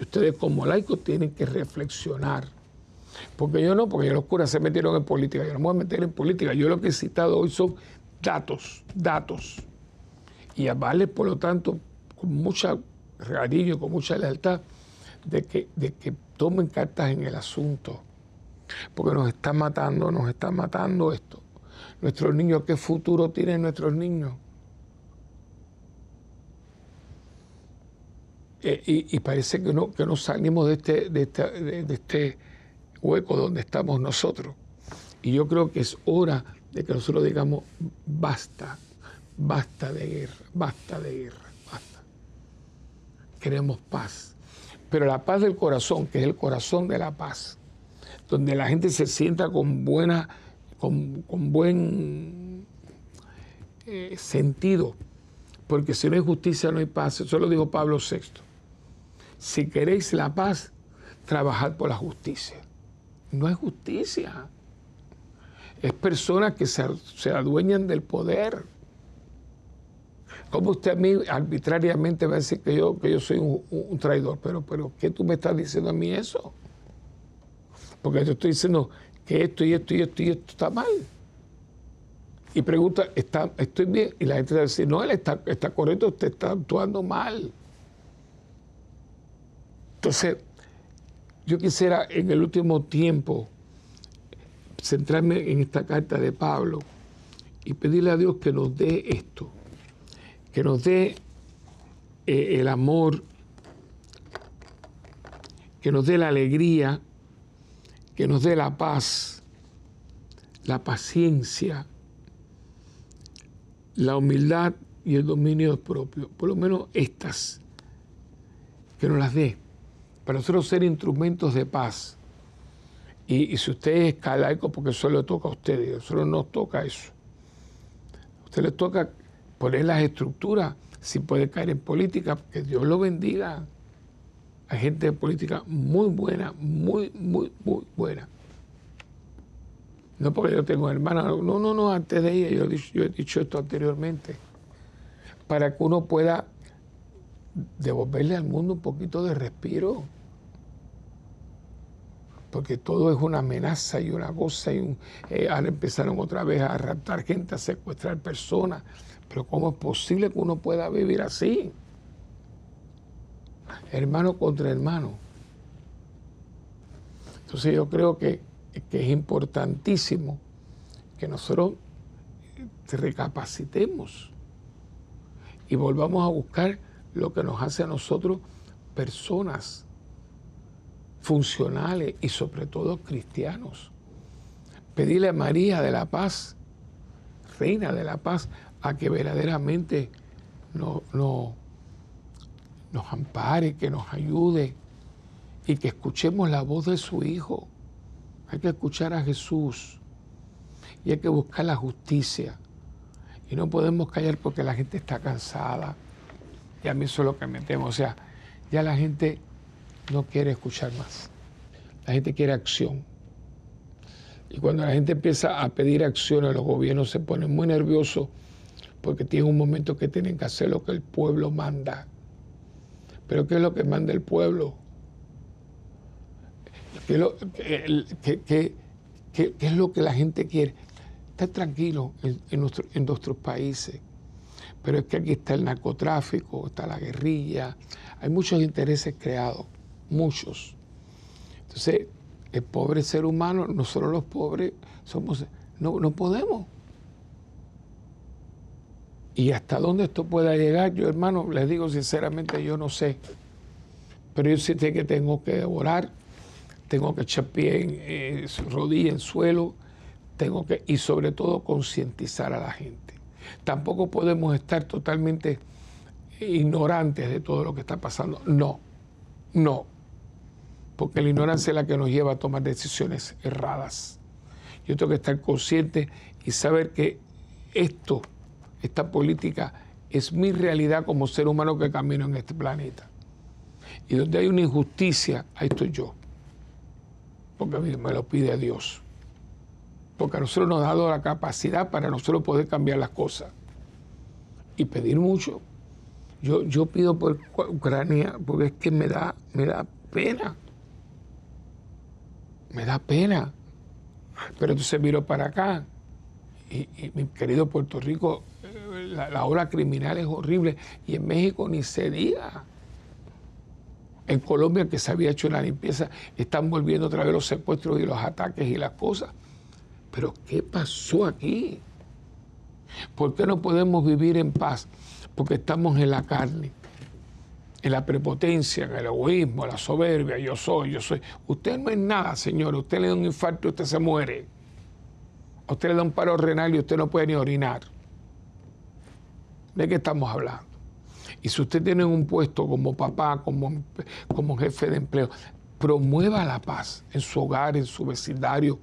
Y ustedes como laicos tienen que reflexionar porque yo no, porque los curas se metieron en política. Yo no me voy a meter en política. Yo lo que he citado hoy son datos, datos. Y vale, por lo tanto, con mucha regadillo, con mucha lealtad, de que, de que tomen cartas en el asunto. Porque nos está matando, nos está matando esto. Nuestros niños, ¿qué futuro tienen nuestros niños? Eh, y, parece que no, que no salimos de este, de, de este hueco donde estamos nosotros. Y yo creo que es hora de que nosotros digamos, basta, basta de guerra, basta de guerra, basta. Queremos paz. Pero la paz del corazón, que es el corazón de la paz, donde la gente se sienta con buena, con, buen eh, sentido, porque si no hay justicia no hay paz. Eso lo dijo Pablo VI. Si queréis la paz, trabajad por la justicia no es justicia. Es personas que se, adueñan del poder. ¿Cómo usted a mí arbitrariamente va a decir que yo, que yo soy un, traidor? Pero, pero, ¿qué tú me estás diciendo a mí eso? Porque yo estoy diciendo que esto y esto y esto y esto está mal. Y pregunta, ¿está, ¿estoy bien? Y la gente va a decir, no, él está, está correcto, usted está actuando mal. Entonces, yo quisiera en el último tiempo centrarme en esta carta de Pablo y pedirle a Dios que nos dé esto, que nos dé eh, el amor, que nos dé la alegría, que nos dé la paz, la paciencia, la humildad y el dominio propio. Por lo menos estas, que nos las dé, para nosotros ser instrumentos de paz. Y, si usted es calaico, porque eso le toca a ustedes, solo nos toca eso. A usted le toca poner las estructuras, si puede caer en política, que Dios lo bendiga. Hay gente de política muy buena, muy, muy, muy buena. No porque yo tengo hermana, no, no, no, antes de ella, yo he dicho esto anteriormente, para que uno pueda devolverle al mundo un poquito de respiro. Porque todo es una amenaza y una cosa. Y eh, ahora empezaron otra vez a raptar gente, a secuestrar personas. Pero ¿cómo es posible que uno pueda vivir así? Hermano contra hermano. Entonces yo creo que, que es importantísimo que nosotros recapacitemos y volvamos a buscar lo que nos hace a nosotros personas funcionales y sobre todo cristianos. Pedirle a María de la Paz, Reina de la Paz, a que verdaderamente no, nos ampare, que nos ayude y que escuchemos la voz de su Hijo. Hay que escuchar a Jesús y hay que buscar la justicia. Y no podemos callar porque la gente está cansada, y a mí eso es lo que me temo. O sea, ya la gente no quiere escuchar más. La gente quiere acción. Y cuando la gente empieza a pedir acción, los gobiernos se ponen muy nerviosos porque tienen un momento que tienen que hacer lo que el pueblo manda. Pero ¿qué es lo que manda el pueblo? ¿Qué es lo, que la gente quiere? Estar tranquilo en, en nuestros países pero es que aquí está el narcotráfico, está la guerrilla, hay muchos intereses creados, muchos. Entonces, el pobre ser humano, nosotros los pobres, somos, no, no podemos. Y hasta dónde esto pueda llegar, yo hermano, les digo sinceramente, yo no sé. Pero yo sé que tengo que orar, tengo que echar pie en eh, en suelo, tengo que, y sobre todo concientizar a la gente. Tampoco podemos estar totalmente ignorantes de todo lo que está pasando. No, no. Porque la ignorancia es la que nos lleva a tomar decisiones erradas. Yo tengo que estar consciente y saber que esto, esta política, es mi realidad como ser humano que camino en este planeta. Y donde hay una injusticia, ahí estoy yo. Porque a mí me lo pide a Dios porque a nosotros nos ha dado la capacidad para nosotros poder cambiar las cosas y pedir mucho. Yo, yo pido por Ucrania porque es que me da, me da pena. Me da pena. Pero entonces miro para acá y, mi querido Puerto Rico, eh, la, la ola criminal es horrible y en México ni se diga. En Colombia, que se había hecho la limpieza, están volviendo otra vez los secuestros y los ataques y las cosas. Pero ¿qué pasó aquí? ¿Por qué no podemos vivir en paz? Porque estamos en la carne, en la prepotencia, en el egoísmo, en la soberbia, yo soy, yo soy. Usted no es nada, señor. Usted le da un infarto y usted se muere. Usted le da un paro renal y usted no puede ni orinar. ¿De qué estamos hablando? Y si usted tiene un puesto como papá, como, como jefe de empleo, promueva la paz en su hogar, en su vecindario,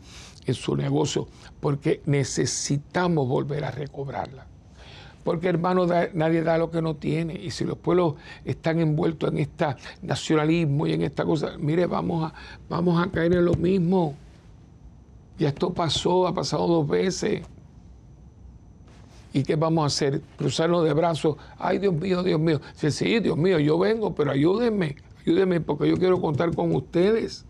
en su negocio, porque necesitamos volver a recobrarla. Porque hermano, nadie da lo que no tiene. Y si los pueblos están envueltos en este nacionalismo y en esta cosa, mire, vamos a, vamos a caer en lo mismo. Y esto pasó, ha pasado dos veces. ¿Y qué vamos a hacer? Cruzarnos de brazos. Ay, Dios mío, Dios mío. Sí, sí, Dios mío, yo vengo, pero ayúdenme, ayúdenme porque yo quiero contar con ustedes.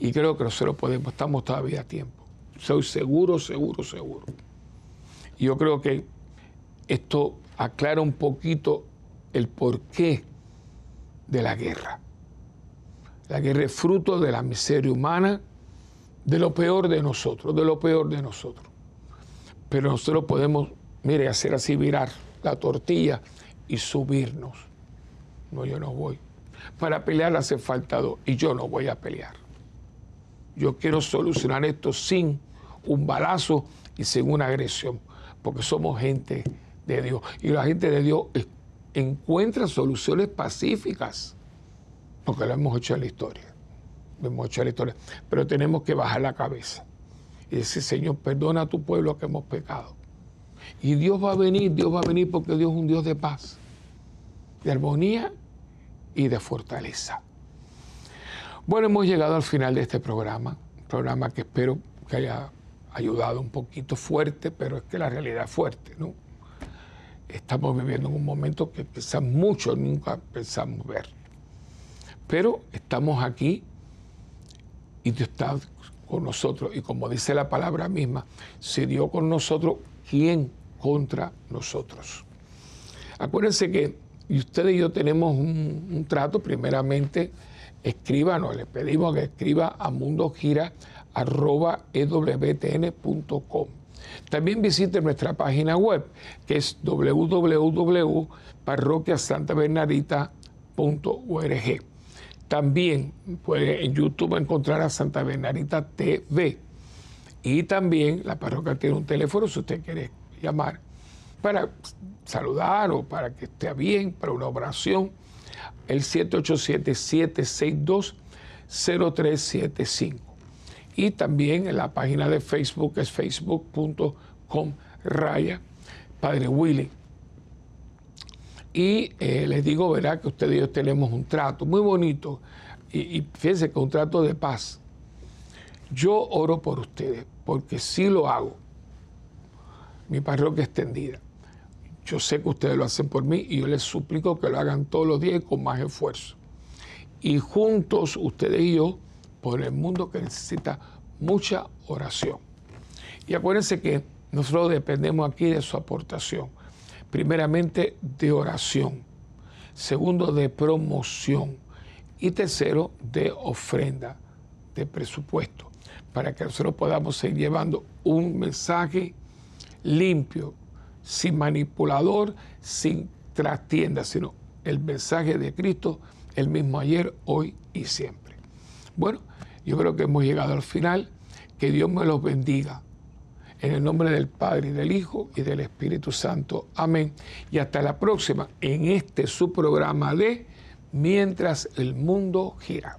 Y creo que nosotros podemos, estamos todavía a tiempo. Soy seguro, seguro, seguro. Yo creo que esto aclara un poquito el porqué de la guerra. La guerra es fruto de la miseria humana, de lo peor de nosotros, de lo peor de nosotros. Pero nosotros podemos, mire, hacer así, virar la tortilla y subirnos. No, yo no voy. Para pelear hace falta dos y yo no voy a pelear. Yo quiero solucionar esto sin un balazo y sin una agresión, porque somos gente de Dios. Y la gente de Dios encuentra soluciones pacíficas, porque lo hemos hecho en la historia. Lo hemos hecho en la historia. Pero tenemos que bajar la cabeza y decir, Señor, perdona a tu pueblo que hemos pecado. Y Dios va a venir, Dios va a venir porque Dios es un Dios de paz, de armonía y de fortaleza. Bueno, hemos llegado al final de este programa, un programa que espero que haya ayudado un poquito fuerte, pero es que la realidad es fuerte, ¿no? Estamos viviendo en un momento que quizás muchos nunca pensamos ver. Pero estamos aquí y Dios está con nosotros. Y como dice la palabra misma, si Dios con nosotros, ¿quién contra nosotros? Acuérdense que ustedes y yo tenemos un, trato, primeramente escríbanos, le pedimos que escriba a mundogira.ewtn.com. También visite nuestra página web, que es www.parroquiasantabernadita.org. También puede en YouTube encontrar a Santa Bernadita TV. Y también la parroquia tiene un teléfono si usted quiere llamar para saludar o para que esté bien, para una oración el 787-762-0375. Y también en la página de Facebook es facebook.com raya Padre Willy. Y eh, les digo, verá que ustedes y yo tenemos un trato muy bonito. Y, y fíjense que un trato de paz. Yo oro por ustedes, porque si lo hago. Mi parroquia extendida. Yo sé que ustedes lo hacen por mí y yo les suplico que lo hagan todos los días con más esfuerzo. Y juntos, ustedes y yo, por el mundo que necesita mucha oración. Y acuérdense que nosotros dependemos aquí de su aportación. Primeramente, de oración. Segundo, de promoción. Y tercero, de ofrenda, de presupuesto, para que nosotros podamos seguir llevando un mensaje limpio, sin manipulador, sin trastienda, sino el mensaje de Cristo, el mismo ayer, hoy y siempre. Bueno, yo creo que hemos llegado al final. Que Dios me los bendiga. En el nombre del Padre, y del Hijo y del Espíritu Santo. Amén. Y hasta la próxima en este su programa de Mientras el mundo gira.